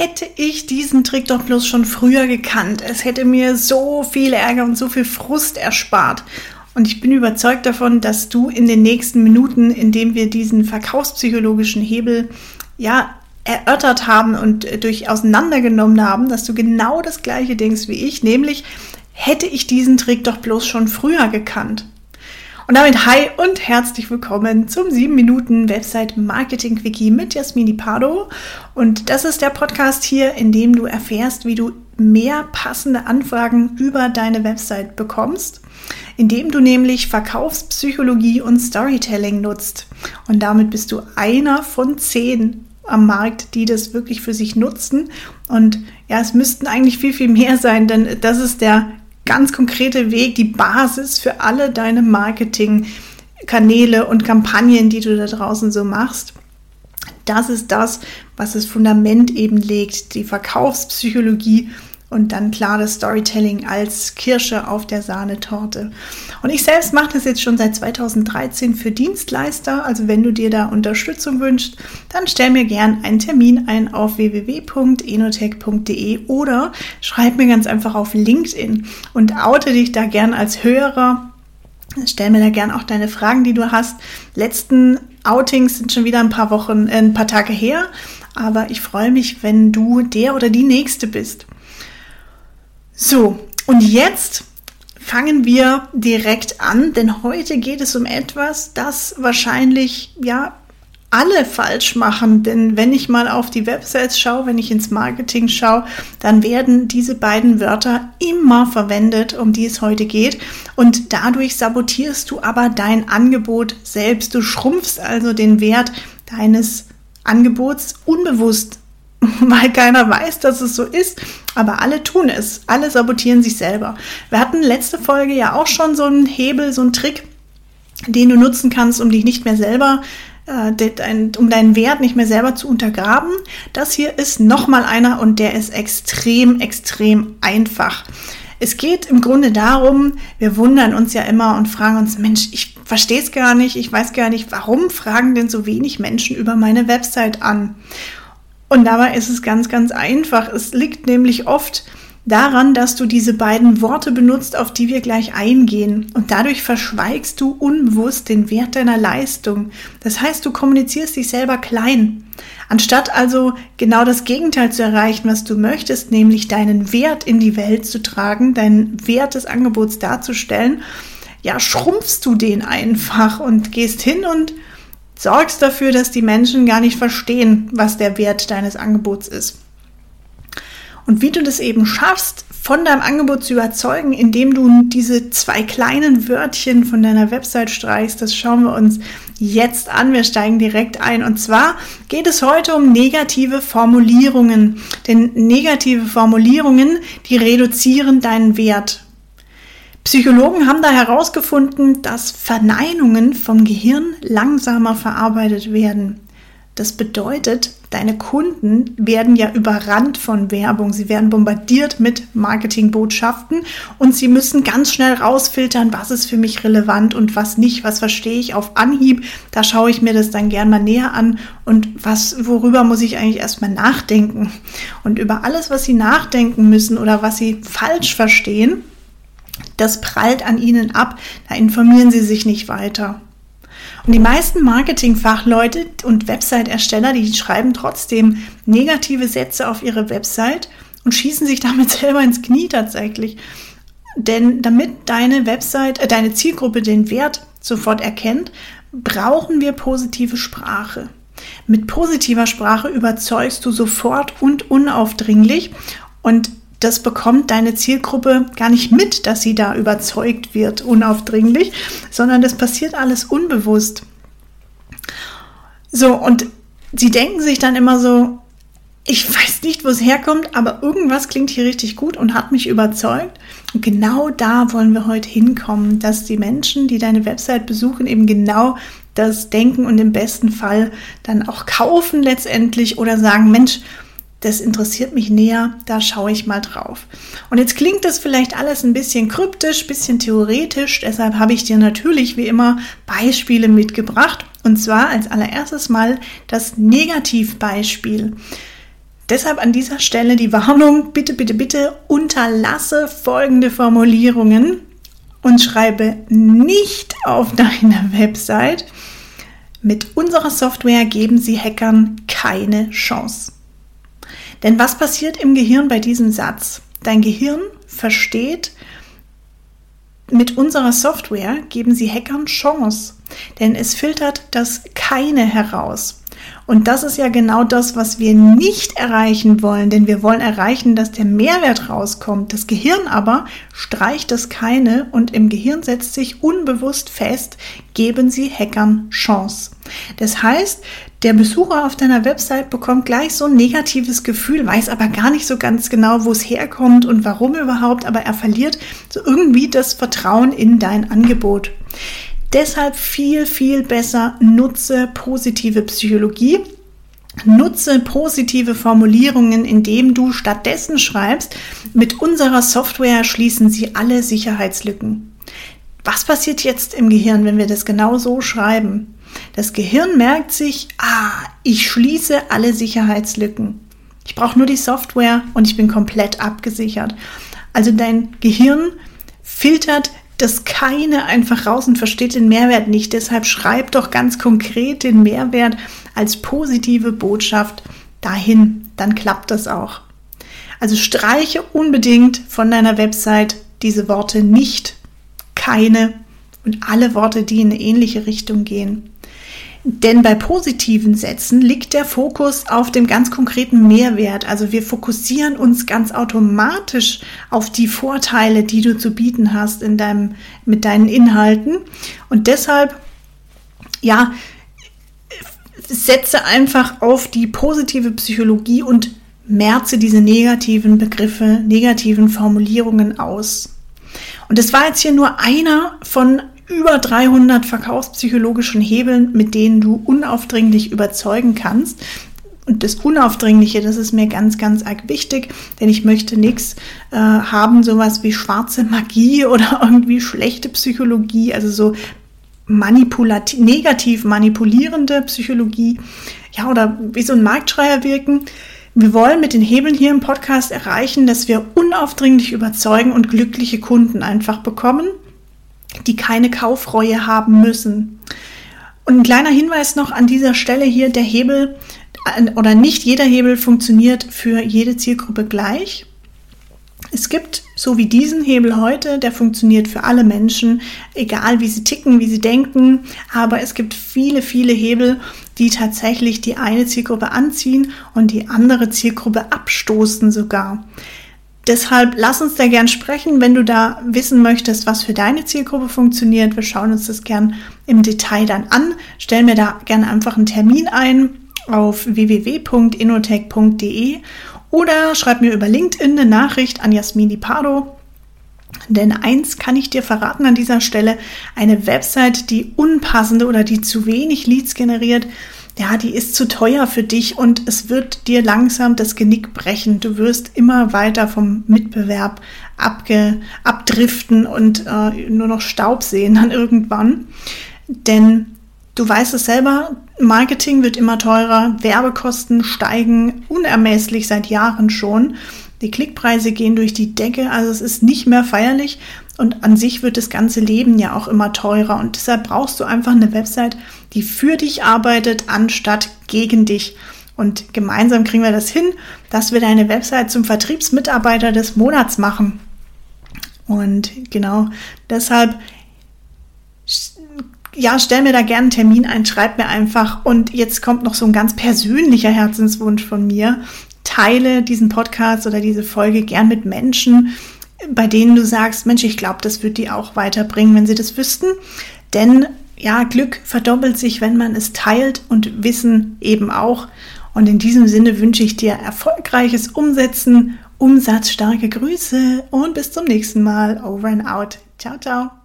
hätte ich diesen Trick doch bloß schon früher gekannt. Es hätte mir so viel Ärger und so viel Frust erspart. Und ich bin überzeugt davon, dass du in den nächsten Minuten, indem wir diesen verkaufspsychologischen Hebel ja erörtert haben und durch auseinandergenommen haben, dass du genau das gleiche denkst wie ich, nämlich hätte ich diesen Trick doch bloß schon früher gekannt. Und damit hi und herzlich willkommen zum 7 Minuten Website Marketing Quickie mit Jasmini Pardo. Und das ist der Podcast hier, in dem du erfährst, wie du mehr passende Anfragen über deine Website bekommst, indem du nämlich Verkaufspsychologie und Storytelling nutzt. Und damit bist du einer von zehn am Markt, die das wirklich für sich nutzen. Und ja, es müssten eigentlich viel, viel mehr sein, denn das ist der ganz konkrete Weg, die Basis für alle deine Marketingkanäle und Kampagnen, die du da draußen so machst. Das ist das, was das Fundament eben legt, die Verkaufspsychologie und dann klar das Storytelling als Kirsche auf der Sahnetorte. Und ich selbst mache das jetzt schon seit 2013 für Dienstleister. Also wenn du dir da Unterstützung wünschst, dann stell mir gern einen Termin ein auf www.enotech.de oder schreib mir ganz einfach auf LinkedIn und oute dich da gern als Hörer. Stell mir da gern auch deine Fragen, die du hast. Letzten Outings sind schon wieder ein paar Wochen, äh, ein paar Tage her. Aber ich freue mich, wenn du der oder die Nächste bist. So, und jetzt fangen wir direkt an, denn heute geht es um etwas, das wahrscheinlich ja alle falsch machen, denn wenn ich mal auf die Websites schaue, wenn ich ins Marketing schaue, dann werden diese beiden Wörter immer verwendet, um die es heute geht und dadurch sabotierst du aber dein Angebot selbst. Du schrumpfst also den Wert deines Angebots unbewusst weil keiner weiß, dass es so ist, aber alle tun es. Alle sabotieren sich selber. Wir hatten letzte Folge ja auch schon so einen Hebel, so einen Trick, den du nutzen kannst, um dich nicht mehr selber, äh, um deinen Wert nicht mehr selber zu untergraben. Das hier ist nochmal einer und der ist extrem, extrem einfach. Es geht im Grunde darum, wir wundern uns ja immer und fragen uns, Mensch, ich verstehe es gar nicht, ich weiß gar nicht, warum fragen denn so wenig Menschen über meine Website an? Und dabei ist es ganz, ganz einfach. Es liegt nämlich oft daran, dass du diese beiden Worte benutzt, auf die wir gleich eingehen. Und dadurch verschweigst du unbewusst den Wert deiner Leistung. Das heißt, du kommunizierst dich selber klein. Anstatt also genau das Gegenteil zu erreichen, was du möchtest, nämlich deinen Wert in die Welt zu tragen, deinen Wert des Angebots darzustellen, ja, schrumpfst du den einfach und gehst hin und sorgst dafür, dass die Menschen gar nicht verstehen, was der Wert deines Angebots ist. Und wie du das eben schaffst, von deinem Angebot zu überzeugen, indem du diese zwei kleinen Wörtchen von deiner Website streichst, das schauen wir uns jetzt an. Wir steigen direkt ein. Und zwar geht es heute um negative Formulierungen. Denn negative Formulierungen, die reduzieren deinen Wert. Psychologen haben da herausgefunden, dass Verneinungen vom Gehirn langsamer verarbeitet werden. Das bedeutet, deine Kunden werden ja überrannt von Werbung. Sie werden bombardiert mit Marketingbotschaften und sie müssen ganz schnell rausfiltern, was ist für mich relevant und was nicht, was verstehe ich auf Anhieb. Da schaue ich mir das dann gern mal näher an und was, worüber muss ich eigentlich erstmal nachdenken. Und über alles, was sie nachdenken müssen oder was sie falsch verstehen, das prallt an ihnen ab, da informieren sie sich nicht weiter. Und die meisten Marketingfachleute und Website-Ersteller, die schreiben trotzdem negative Sätze auf ihre Website und schießen sich damit selber ins Knie tatsächlich. Denn damit deine Website, äh, deine Zielgruppe den Wert sofort erkennt, brauchen wir positive Sprache. Mit positiver Sprache überzeugst du sofort und unaufdringlich und das bekommt deine Zielgruppe gar nicht mit, dass sie da überzeugt wird, unaufdringlich, sondern das passiert alles unbewusst. So, und sie denken sich dann immer so, ich weiß nicht, wo es herkommt, aber irgendwas klingt hier richtig gut und hat mich überzeugt. Und genau da wollen wir heute hinkommen, dass die Menschen, die deine Website besuchen, eben genau das denken und im besten Fall dann auch kaufen letztendlich oder sagen, Mensch, das interessiert mich näher, da schaue ich mal drauf. Und jetzt klingt das vielleicht alles ein bisschen kryptisch, bisschen theoretisch, deshalb habe ich dir natürlich wie immer Beispiele mitgebracht. Und zwar als allererstes mal das Negativbeispiel. Deshalb an dieser Stelle die Warnung, bitte, bitte, bitte unterlasse folgende Formulierungen und schreibe nicht auf deiner Website, mit unserer Software geben Sie Hackern keine Chance. Denn was passiert im Gehirn bei diesem Satz? Dein Gehirn versteht, mit unserer Software geben Sie Hackern Chance, denn es filtert das keine heraus. Und das ist ja genau das, was wir nicht erreichen wollen, denn wir wollen erreichen, dass der Mehrwert rauskommt. Das Gehirn aber streicht das keine und im Gehirn setzt sich unbewusst fest, geben Sie Hackern Chance. Das heißt, der Besucher auf deiner Website bekommt gleich so ein negatives Gefühl, weiß aber gar nicht so ganz genau, wo es herkommt und warum überhaupt, aber er verliert so irgendwie das Vertrauen in dein Angebot. Deshalb viel, viel besser nutze positive Psychologie. Nutze positive Formulierungen, indem du stattdessen schreibst, mit unserer Software schließen Sie alle Sicherheitslücken. Was passiert jetzt im Gehirn, wenn wir das genau so schreiben? Das Gehirn merkt sich, ah, ich schließe alle Sicherheitslücken. Ich brauche nur die Software und ich bin komplett abgesichert. Also dein Gehirn filtert das keine einfach raus und versteht den Mehrwert nicht. Deshalb schreib doch ganz konkret den Mehrwert als positive Botschaft dahin. Dann klappt das auch. Also streiche unbedingt von deiner Website diese Worte nicht, keine und alle Worte, die in eine ähnliche Richtung gehen. Denn bei positiven Sätzen liegt der Fokus auf dem ganz konkreten Mehrwert. Also wir fokussieren uns ganz automatisch auf die Vorteile, die du zu bieten hast in deinem, mit deinen Inhalten. Und deshalb, ja, setze einfach auf die positive Psychologie und merze diese negativen Begriffe, negativen Formulierungen aus. Und das war jetzt hier nur einer von über 300 verkaufspsychologischen Hebeln, mit denen du unaufdringlich überzeugen kannst. Und das Unaufdringliche, das ist mir ganz, ganz arg wichtig, denn ich möchte nichts äh, haben, sowas wie schwarze Magie oder irgendwie schlechte Psychologie, also so manipulativ, negativ manipulierende Psychologie, ja, oder wie so ein Marktschreier wirken. Wir wollen mit den Hebeln hier im Podcast erreichen, dass wir unaufdringlich überzeugen und glückliche Kunden einfach bekommen die keine Kaufreue haben müssen. Und ein kleiner Hinweis noch an dieser Stelle hier, der Hebel oder nicht jeder Hebel funktioniert für jede Zielgruppe gleich. Es gibt, so wie diesen Hebel heute, der funktioniert für alle Menschen, egal wie sie ticken, wie sie denken, aber es gibt viele, viele Hebel, die tatsächlich die eine Zielgruppe anziehen und die andere Zielgruppe abstoßen sogar. Deshalb lass uns da gern sprechen, wenn du da wissen möchtest, was für deine Zielgruppe funktioniert. Wir schauen uns das gern im Detail dann an. Stell mir da gerne einfach einen Termin ein auf www.inotech.de oder schreib mir über LinkedIn eine Nachricht an Jasmini Pardo. Denn eins kann ich dir verraten an dieser Stelle, eine Website, die unpassende oder die zu wenig Leads generiert, ja, die ist zu teuer für dich und es wird dir langsam das Genick brechen. Du wirst immer weiter vom Mitbewerb abge, abdriften und äh, nur noch Staub sehen dann irgendwann. Denn du weißt es selber, Marketing wird immer teurer, Werbekosten steigen unermesslich seit Jahren schon. Die Klickpreise gehen durch die Decke, also es ist nicht mehr feierlich und an sich wird das ganze Leben ja auch immer teurer und deshalb brauchst du einfach eine Website, die für dich arbeitet, anstatt gegen dich. Und gemeinsam kriegen wir das hin, dass wir deine Website zum Vertriebsmitarbeiter des Monats machen. Und genau deshalb, ja, stell mir da gerne einen Termin ein, schreib mir einfach. Und jetzt kommt noch so ein ganz persönlicher Herzenswunsch von mir. Teile diesen Podcast oder diese Folge gern mit Menschen, bei denen du sagst, Mensch, ich glaube, das wird die auch weiterbringen, wenn sie das wüssten. Denn ja, Glück verdoppelt sich, wenn man es teilt und Wissen eben auch. Und in diesem Sinne wünsche ich dir erfolgreiches Umsetzen, umsatzstarke Grüße und bis zum nächsten Mal. Over and out. Ciao, ciao.